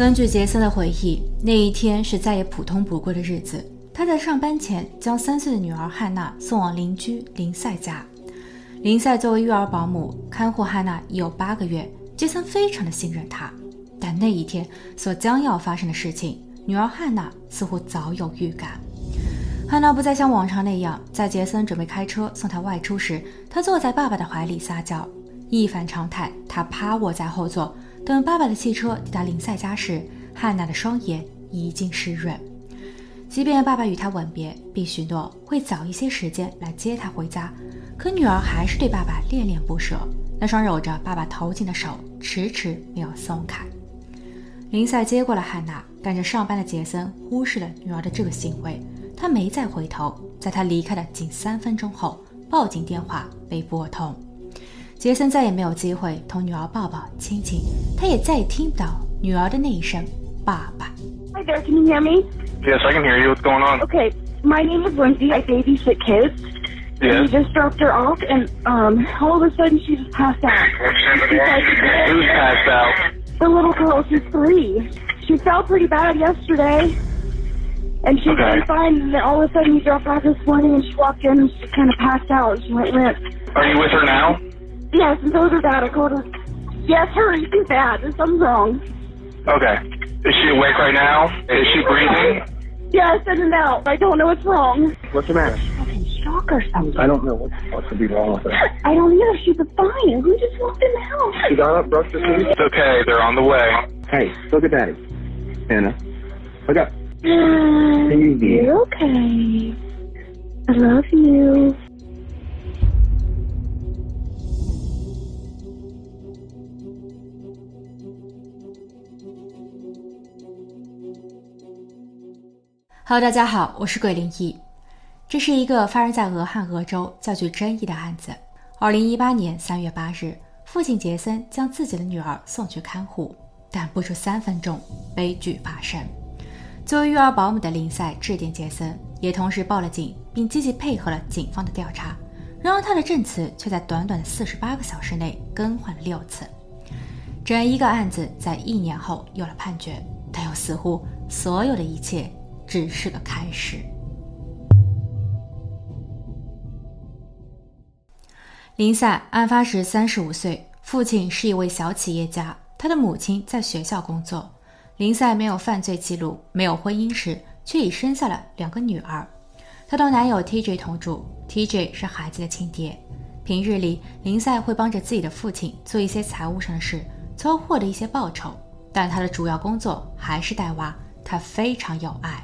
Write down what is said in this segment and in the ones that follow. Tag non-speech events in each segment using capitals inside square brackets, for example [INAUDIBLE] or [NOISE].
根据杰森的回忆，那一天是再也普通不过的日子。他在上班前将三岁的女儿汉娜送往邻居林赛家。林赛作为育儿保姆看护汉娜已有八个月，杰森非常的信任她。但那一天所将要发生的事情，女儿汉娜似乎早有预感。汉娜不再像往常那样，在杰森准备开车送她外出时，她坐在爸爸的怀里撒娇。一反常态，她趴卧在后座，等爸爸的汽车抵达林赛家时，汉娜的双眼已经湿润。即便爸爸与她吻别，并许诺会早一些时间来接她回家，可女儿还是对爸爸恋恋不舍。那双揉着爸爸头颈的手迟迟没有松开。林赛接过了汉娜，赶着上班的杰森忽视了女儿的这个行为，他没再回头。在他离开的仅三分钟后，报警电话被拨通。杰森再也没有机会同女儿抱抱亲亲，他也再也听不到女儿的那一声爸爸。Hi there, can you hear me? Yes, I can hear you. What's going on? Okay, my name is Lindsay. I babysit kids. Yes. And we just dropped her off, and um, all of a sudden she just passed out. Who's passed out? The little girl, she's three. She felt pretty bad yesterday, and she's Okay. been fine. And then all of a sudden we dropped her off this morning, and she walked in and she kind of passed out. She went limp. Are you with her now? Yes, and so is her dad. I called her. Yes, hurry, she's bad. There's something wrong. Okay. Is she awake right now? Is she breathing? Yes, in and out. I don't know what's wrong. What's the matter? Fucking shock or something. I don't know what, what could be wrong with her. [LAUGHS] I don't either. She's fine. Who just walked in the house? She got up, brushed her teeth. It's okay. They're on the way. Hey, look at daddy. Anna, look up. Mm, You're okay. I love you. 哈喽，大家好，我是鬼灵异。这是一个发生在俄亥俄州较具争议的案子。二零一八年三月八日，父亲杰森将自己的女儿送去看护，但不出三分钟，悲剧发生。作为育儿保姆的林赛致电杰森，也同时报了警，并积极配合了警方的调查。然而，他的证词却在短短的四十八个小时内更换了六次。整一个案子在一年后有了判决，但又似乎所有的一切只是个开始。林赛案发时三十五岁，父亲是一位小企业家，他的母亲在学校工作。林赛没有犯罪记录，没有婚姻史，却已生下了两个女儿。她同男友 TJ 同住，TJ 是孩子的亲爹。平日里，林赛会帮着自己的父亲做一些财务上的事，从而获得一些报酬。但他的主要工作还是带娃，他非常有爱。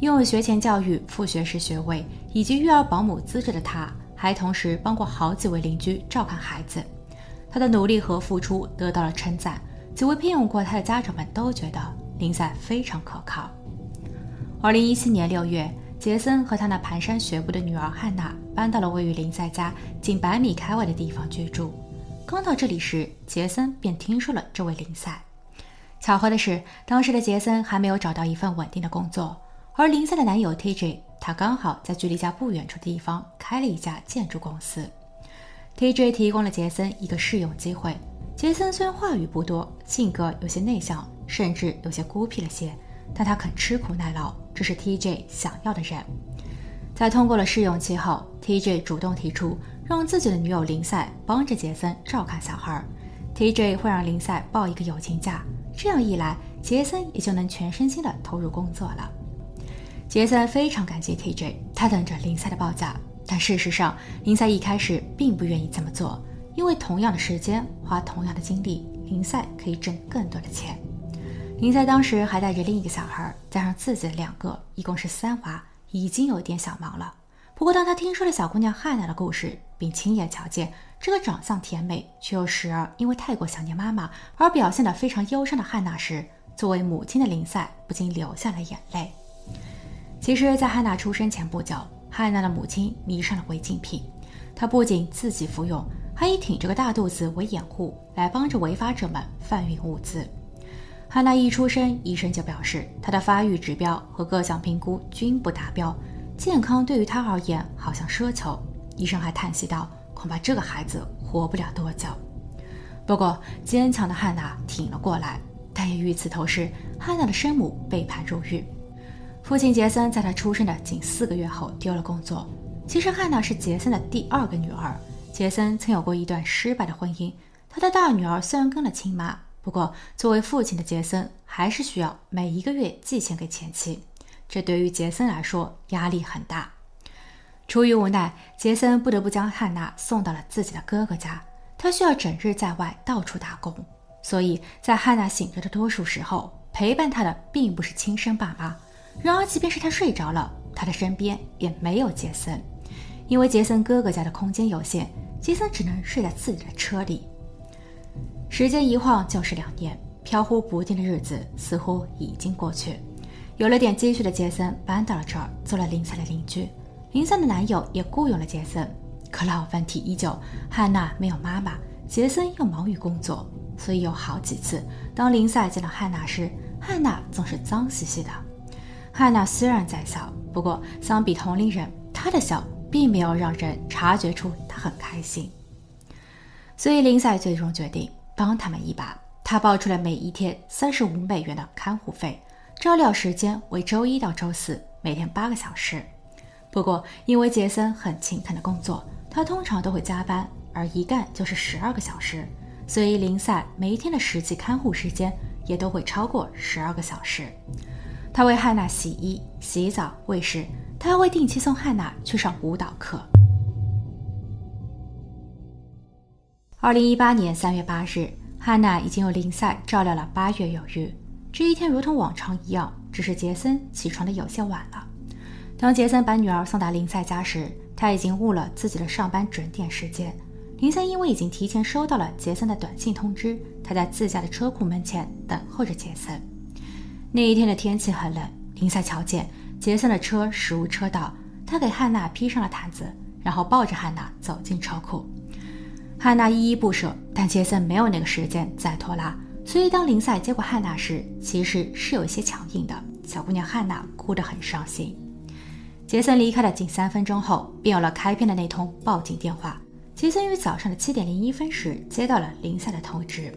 拥有学前教育、副学士学位以及育儿保姆资质的他，还同时帮过好几位邻居照看孩子。他的努力和付出得到了称赞，几位聘用过他的家长们都觉得林赛非常可靠。二零一七年六月，杰森和他那蹒跚学步的女儿汉娜搬到了位于林赛家仅百米开外的地方居住。刚到这里时，杰森便听说了这位林赛。巧合的是，当时的杰森还没有找到一份稳定的工作，而林赛的男友 TJ，他刚好在距离家不远处的地方开了一家建筑公司。TJ 提供了杰森一个试用机会。杰森虽然话语不多，性格有些内向，甚至有些孤僻了些，但他肯吃苦耐劳，这是 TJ 想要的人。在通过了试用期后，TJ 主动提出让自己的女友林赛帮着杰森照看小孩。TJ 会让林赛报一个友情假，这样一来，杰森也就能全身心的投入工作了。杰森非常感激 TJ，他等着林赛的报价。但事实上，林赛一开始并不愿意这么做，因为同样的时间花同样的精力，林赛可以挣更多的钱。林赛当时还带着另一个小孩，加上自己的两个，一共是三娃，已经有点小忙了。不过，当他听说了小姑娘汉娜的故事，并亲眼瞧见这个长相甜美却又时而因为太过想念妈妈而表现得非常忧伤的汉娜时，作为母亲的林赛不禁流下了眼泪。其实，在汉娜出生前不久，汉娜的母亲迷上了违禁品，她不仅自己服用，还以挺着个大肚子为掩护，来帮着违法者们贩运物资。汉娜一出生，医生就表示她的发育指标和各项评估均不达标，健康对于他而言好像奢求。医生还叹息道：“恐怕这个孩子活不了多久。”不过，坚强的汉娜挺了过来。但也与此同时，汉娜的生母被判入狱。父亲杰森在他出生的仅四个月后丢了工作。其实汉娜是杰森的第二个女儿。杰森曾有过一段失败的婚姻，他的大女儿虽然跟了亲妈，不过作为父亲的杰森还是需要每一个月寄钱给前妻，这对于杰森来说压力很大。出于无奈，杰森不得不将汉娜送到了自己的哥哥家。他需要整日在外到处打工，所以在汉娜醒着的多数时候，陪伴她的并不是亲生爸妈。然而，即便是他睡着了，他的身边也没有杰森，因为杰森哥哥家的空间有限。杰森只能睡在自己的车里。时间一晃就是两年，飘忽不定的日子似乎已经过去。有了点积蓄的杰森搬到了这儿，做了林赛的邻居。林赛的男友也雇佣了杰森。可老问题依旧，汉娜没有妈妈，杰森又忙于工作，所以有好几次，当林赛见到汉娜时，汉娜总是脏兮兮的。汉娜虽然在笑，不过相比同龄人，她的笑。并没有让人察觉出她很开心，所以林赛最终决定帮他们一把。他报出了每一天三十五美元的看护费，照料时间为周一到周四，每天八个小时。不过，因为杰森很勤恳的工作，他通常都会加班，而一干就是十二个小时，所以林赛每一天的实际看护时间也都会超过十二个小时。他为汉娜洗衣、洗澡、喂食。他还会定期送汉娜去上舞蹈课。二零一八年三月八日，汉娜已经由林赛照料了八月有余。这一天如同往常一样，只是杰森起床的有些晚了。当杰森把女儿送到林赛家时，他已经误了自己的上班准点时间。林赛因为已经提前收到了杰森的短信通知，他在自家的车库门前等候着杰森。那一天的天气很冷，林赛瞧见。杰森的车驶入车道，他给汉娜披上了毯子，然后抱着汉娜走进车库。汉娜依依不舍，但杰森没有那个时间再拖拉，所以当林赛接过汉娜时，其实是有一些强硬的。小姑娘汉娜哭得很伤心。杰森离开了仅三分钟后，便有了开篇的那通报警电话。杰森于早上的七点零一分时接到了林赛的通知，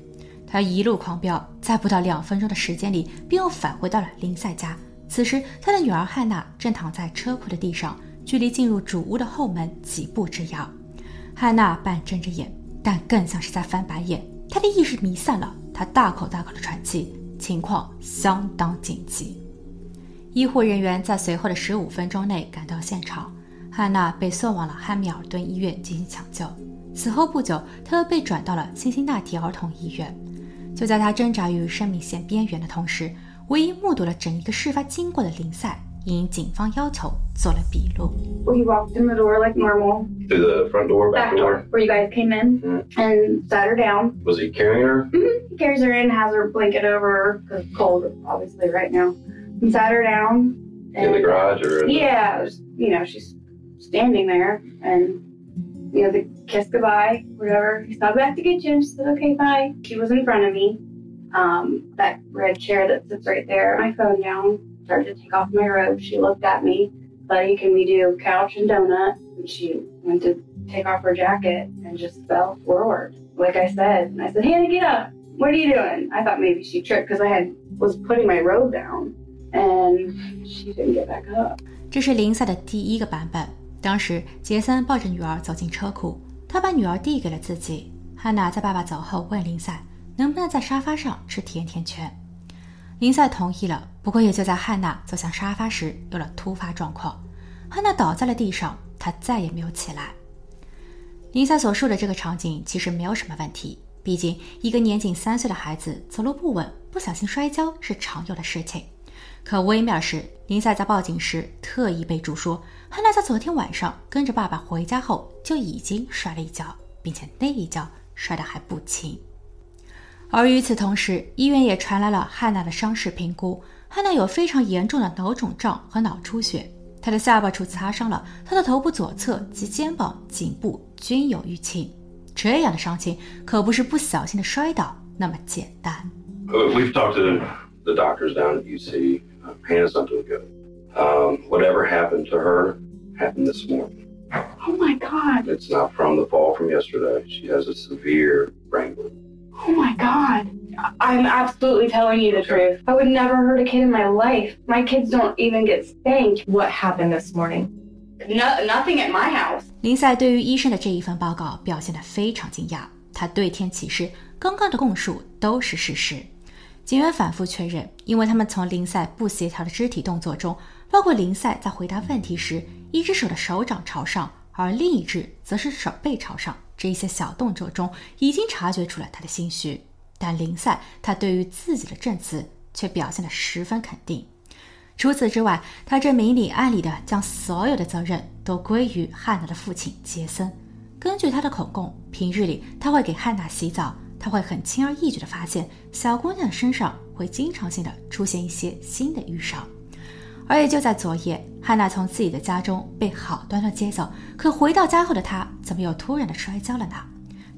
他一路狂飙，在不到两分钟的时间里，便又返回到了林赛家。此时，他的女儿汉娜正躺在车库的地上，距离进入主屋的后门几步之遥。汉娜半睁着眼，但更像是在翻白眼。她的意识弥散了，他大口大口的喘气，情况相当紧急。医护人员在随后的十五分钟内赶到现场，汉娜被送往了汉密尔顿医院进行抢救。此后不久，她又被转到了辛辛那提儿童医院。就在她挣扎于生命线边缘的同时，唯一目睹了整一个事发经过的林赛，因警方要求做了笔录。We walked in the door like normal. Through the front door, back, Back door, where you guys came in, Mhm. and sat her down. Was he carrying her? Mm-hmm. Carries her in, has her blanket over her, 'cause it's cold, obviously, right now. And sat her down. In the and- garage or? In the- Yeah, just, you know, she's standing there, and you know, they kissed goodbye, whatever. He saw back to get you, and she said, "Okay, bye." She was in front of me, um, that red chair that sits right there. My phone down, started to take off my robe. She looked at me, buddy, can we do couch and donut? And she went to take off her jacket and just fell forward, like I said. And I said, Hannah, get up. What are you doing? I thought maybe she tripped because I had was putting my robe down, and she didn't get back up. 这是林赛的第一个版本。当时杰森抱着女儿走进车库，他把女儿递给了自己。汉娜在爸爸走后问林赛能不能在沙发上吃甜甜圈， 林赛同意了。不过也就在汉娜走向沙发时，有了突发状况，汉娜倒在了地上，她再也没有起来。林赛所述的这个场景其实没有什么问题，毕竟一个年仅三岁的孩子走路不稳，不小心摔跤是常有的事情。可微妙的是，林赛在报警时特意备注说，汉娜在昨天晚上跟着爸爸回家后就已经摔了一跤，并且那一跤摔得还不轻。而与此同时，医院也传来了汉娜的伤势评估，汉娜有非常严重的脑肿胀和脑出血，她的下巴处擦伤了，她的头部左侧及肩膀、颈部均有淤青。这样的伤情可不是不小心的摔倒那么简单。Uh, We've talked to the doctors down at UC. Uh, Hannah's not doing good. Um, whatever happened to her happened this morning. Oh my god. It's not from the fall from yesterday. She has a severe brain bleed. Oh my god. I'm absolutely telling you the truth. I would never hurt a kid in my life. My kids don't even get spanked. What happened this morning? No, nothing at my house. 林赛对于医生的这一份报告表现得非常惊讶，他对天起誓，刚刚的供述都是事实。警员反复确认，因为他们从林赛不协调的肢体动作中，包括林赛在回答问题时，一只手的手掌朝上，而另一只则是手背朝上，这一些小动作中，已经察觉出了他的心虚。但林赛他对于自己的证词却表现得十分肯定。除此之外，他这明里暗里的将所有的责任都归于汉娜的父亲杰森。根据他的口供，平日里他会给汉娜洗澡。他会很轻而易举地发现小姑娘的身上会经常性的出现一些新的淤伤，而也就在昨夜，汉娜从自己的家中被好端端接走，可回到家后的她怎么又突然的摔跤了呢？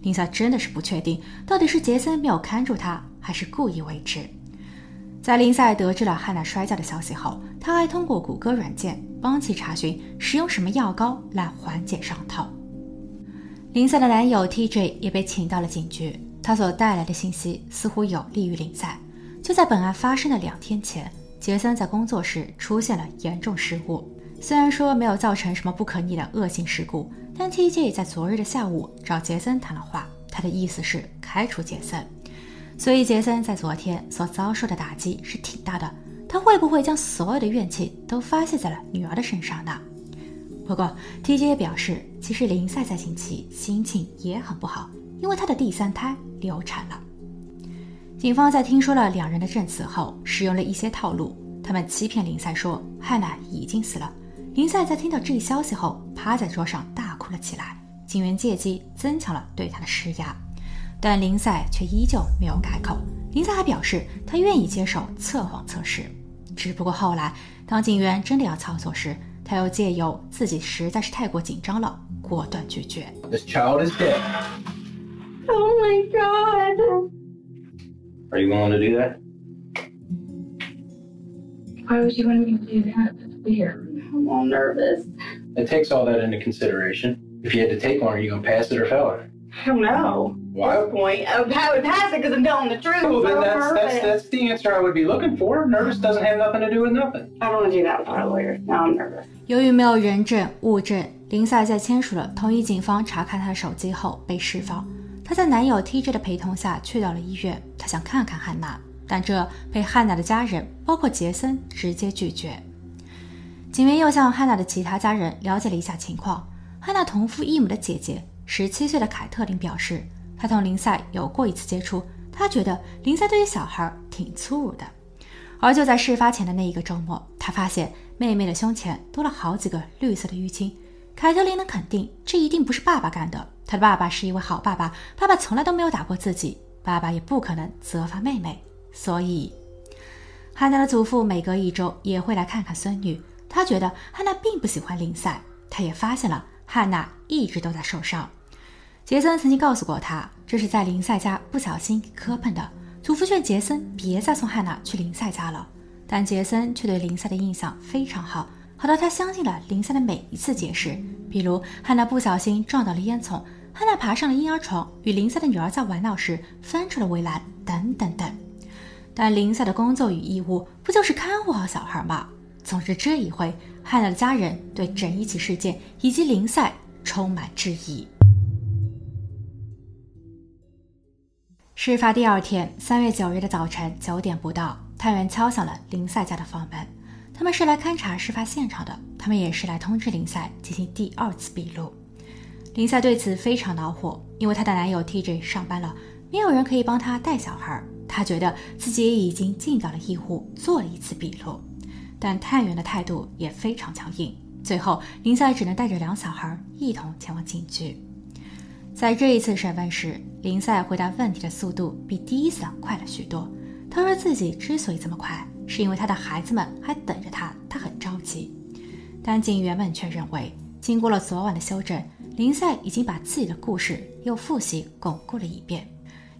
林萨真的是不确定，到底是杰森没有看住她，还是故意为之。在林赛得知了汉娜摔跤的消息后，他还通过谷歌软件帮其查询使用什么药膏来缓解伤痛。林赛的男友 TJ 也被请到了警局。他所带来的信息似乎有利于林赛。就在本案发生的两天前，杰森在工作时出现了严重失误。虽然说没有造成什么不可逆的恶性事故，但 TJ 在昨日的下午找杰森谈了话，他的意思是开除杰森。所以杰森在昨天所遭受的打击是挺大的。他会不会将所有的怨气都发泄在了女儿的身上呢？不过 TJ 也表示，其实林赛在近期心情也很不好，因为她的第三胎。流产了。警方在听说了两人的证词后，使用了一些套路。他们欺骗林赛说汉娜已经死了。林赛在听到这一消息后，趴在桌上大哭了起来。警员借机增强了对他的施压，但林赛却依旧没有改口。林赛还表示他愿意接受测谎测试，只不过后来当警员真的要操作时，他又借由自己实在是太过紧张了，果断拒绝。This child is dead. Oh my god. Are you willing to do that? Why would you want me to do that? That's weird. I'm all nervous. It takes all that into consideration. If you had to take one, are you gonna pass it or fail it? I don't know. Why? At this point, I would I would pass it because I'm telling the truth. Well, then I'm that's, that's nervous. that's the answer I would be looking for. Nervous doesn't have nothing to do with nothing. I don't want to do that without a lawyer. Now I'm nervous. 由于没有人证物证，林赛在签署了同意警方查看他的手机后被释放。 她在男友 TJ 的陪同下去到了医院，她想看看汉娜，但这被汉娜的家人，包括杰森直接拒绝。警员又向汉娜的其他家人了解了一下情况。汉娜同父异母的姐姐，十七岁的凯特琳表示，她同林赛有过一次接触，她觉得林赛对于小孩挺粗鲁的。而就在事发前的那一个周末，她发现妹妹的胸前多了好几个绿色的淤青。凯特琳能肯定，这一定不是爸爸干的。他的爸爸是一位好爸爸，爸爸从来都没有打过自己，爸爸也不可能责罚妹妹。所以，汉娜的祖父每隔一周也会来看看孙女。他觉得汉娜并不喜欢林赛，他也发现了汉娜一直都在受伤。杰森曾经告诉过他，这是在林赛家不小心磕碰的。祖父劝杰森别再送汉娜去林赛家了，但杰森却对林赛的印象非常好。好到他相信了林赛的每一次解释，比如汉娜不小心撞到了烟囱，汉娜爬上了婴儿床，与林赛的女儿在玩闹时翻出了围栏，等等等。但林赛的工作与义务不就是看护好小孩吗？总之，这一回汉娜的家人对整一起事件以及林赛充满质疑。事发第二天，三月九日的早晨九点不到，探员敲响了林赛家的房门。他们是来勘察事发现场的，他们也是来通知林赛进行第二次笔录。林赛对此非常恼火，因为她的男友 TJ 上班了，没有人可以帮她带小孩。她觉得自己已经尽到了义务，做了一次笔录，但探员的态度也非常强硬。最后，林赛只能带着两小孩一同前往警局。在这一次审问时，林赛回答问题的速度比第一次快了许多。他说自己之所以这么快。是因为他的孩子们还等着他，他很着急。但警员们却认为，经过了昨晚的休整，林赛已经把自己的故事又复习巩固了一遍。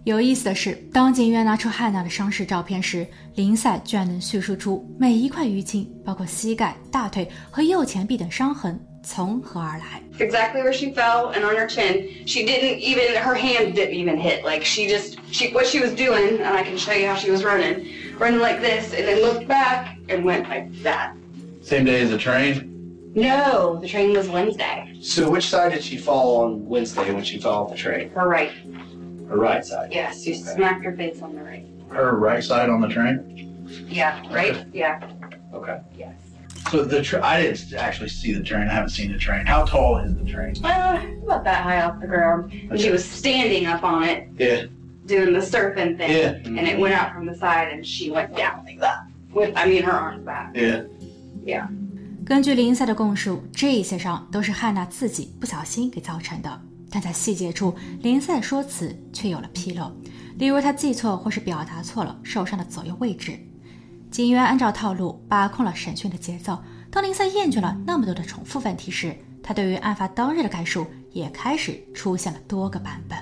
有意思的是，当警员拿出汉娜的伤势照片时，林赛居然能叙述出每一块淤青，包括膝盖、大腿和右前臂等伤痕从何而来。exactly where she fell and on her chin. She didn't even her hand didn't even hit. Like she just she what she was doing, and I can show you how she was running, running like this, and then looked back and went like that. Same day as the train. No, the train was Wednesday. So which side did she fall on Wednesday when she fell off the train? Her right. Her right side. Yes, she smacked her face on the right. Her right side on the train. Yeah, right. Yeah. Okay. Yes. So the tra- I didn't actually see the train. I haven't seen the train. How tall is the train? Uh, about that high off the ground. And she was standing up on it, Yeah. Doing the surfing thing, Yeah. and it went out from the side, and she went down like that. With, I mean, her arms back. Yeah. Yeah. 根据林赛的供述，这些伤都是汉娜自己不小心给造成的，但在细节处，林赛说辞却有了纰漏，例如他记错或是表达错了受伤的左右位置。警员按照套路把控了审讯的节奏。当林赛厌倦了那么多的重复问题时，他对于案发当日的概述也开始出现了多个版本。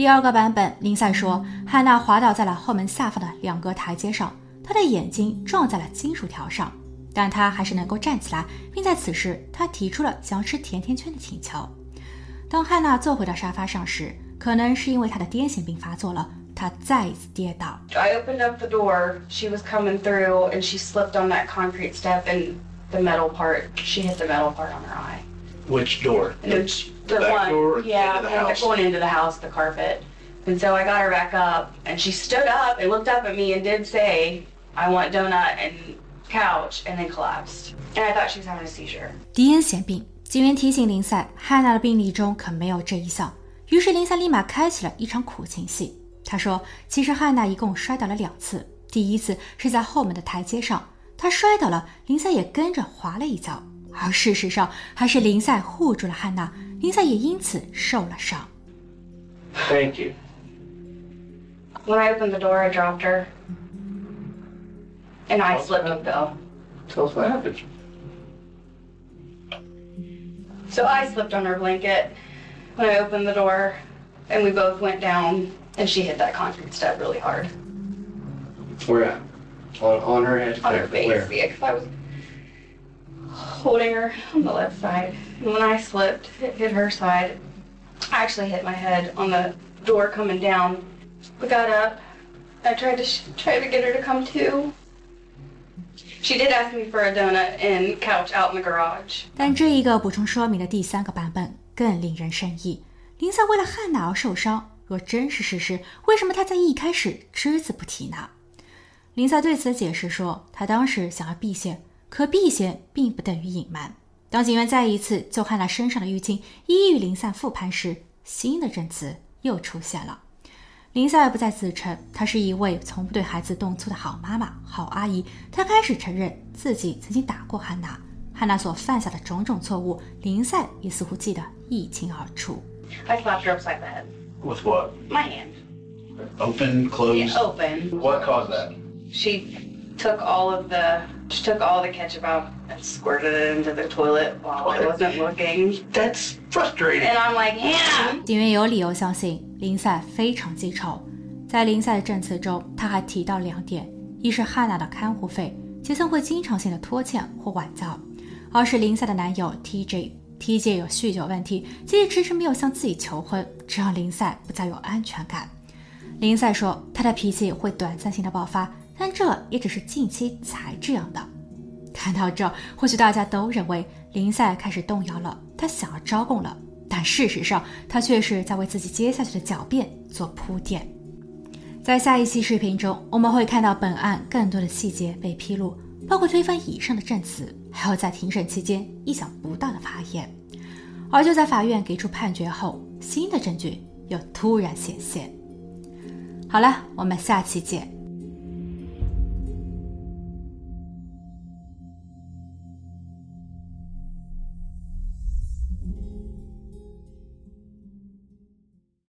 第二个版本，林赛说，汉娜滑倒在了后门下方的两个台阶上，她的眼睛撞在了金属条上，但她还是能够站起来，并在此时，她提出了想要吃甜甜圈的请求。当汉娜坐回到沙发上时，可能是因为她的癫痫病发作了，她再一次跌倒。I opened up the door. She was coming through, and she slipped on that concrete step, and the metal part. She hit the metal part on her eye. Which door? She- The back one, door yeah, into the house? going into the house, the carpet. And so I got her back up, and she stood up and looked up at me and did say, "I want donut and couch," and then collapsed. And I thought she was having a seizure. 癫痫病。警员提醒林赛，汉娜的病历中可没有这一项。于是林赛立马开启了一场苦情戏。他说，其实汉娜一共摔倒了两次，第一次是在后门的台阶上，她摔倒了，林赛也跟着滑了一跤。而事实上，还是林赛护住了汉娜，林赛也因此受了伤。 Thank you. When I opened the door, I dropped her, and I slipped and fell. Tell us what happened. So I slipped on her blanket when I opened the door, and we both went down, and she hit that concrete step really hard Where at? On, on her head? on her Where? face. Where? Yeah, 'cause I was holding her on the left side. And when I slipped, it hit her side. I actually hit my head on the door coming down. We got up. I tried to sh- try to get her to come to. She did ask me for a donut and couch out in the garage. 但这一个补充说明的第三个版本更令人生疑。林赛为了汉娜而受伤，若真是事实，为什么他在一开始只字不提呢？林赛对此解释说，他当时想要避嫌，可避嫌并不等于隐瞒。当警员再一次就汉娜身上的淤青一一与林赛复盘时，新的证词又出现了。林赛不再自称她是一位从不对孩子动粗的好妈妈、好阿姨，她开始承认自己曾经打过汉娜。汉娜所犯下的种种错误，林赛也似乎记得一清二楚。I slapped her upside the head. With what? My hand. Open, closed. Yeah, open. What caused that? She took all of the she took all the ketchup out and squirted it into the toilet while I wasn't looking. That's frustrating. And I'm like, yeah. 警员有理由相信林赛非常记仇。在林赛的证词中，他还提到两点：一是汉娜的看护费，杰森会经常性的拖欠或晚交；二是林赛的男友 TJ。TJ 有酗酒问题，自己迟迟没有向自己求婚，这让林赛不再有安全感。林赛说，他的脾气会短暂性的爆发，但这也只是近期才这样的。看到这，或许大家都认为林赛开始动摇了，他想要招供了，但事实上，他却是在为自己接下去的狡辩做铺垫。在下一期视频中，我们会看到本案更多的细节被披露，包括推翻以上的证词，还有在庭审期间意想不到的发言。而就在法院给出判决后，新的证据又突然显现。好了，我们下期见。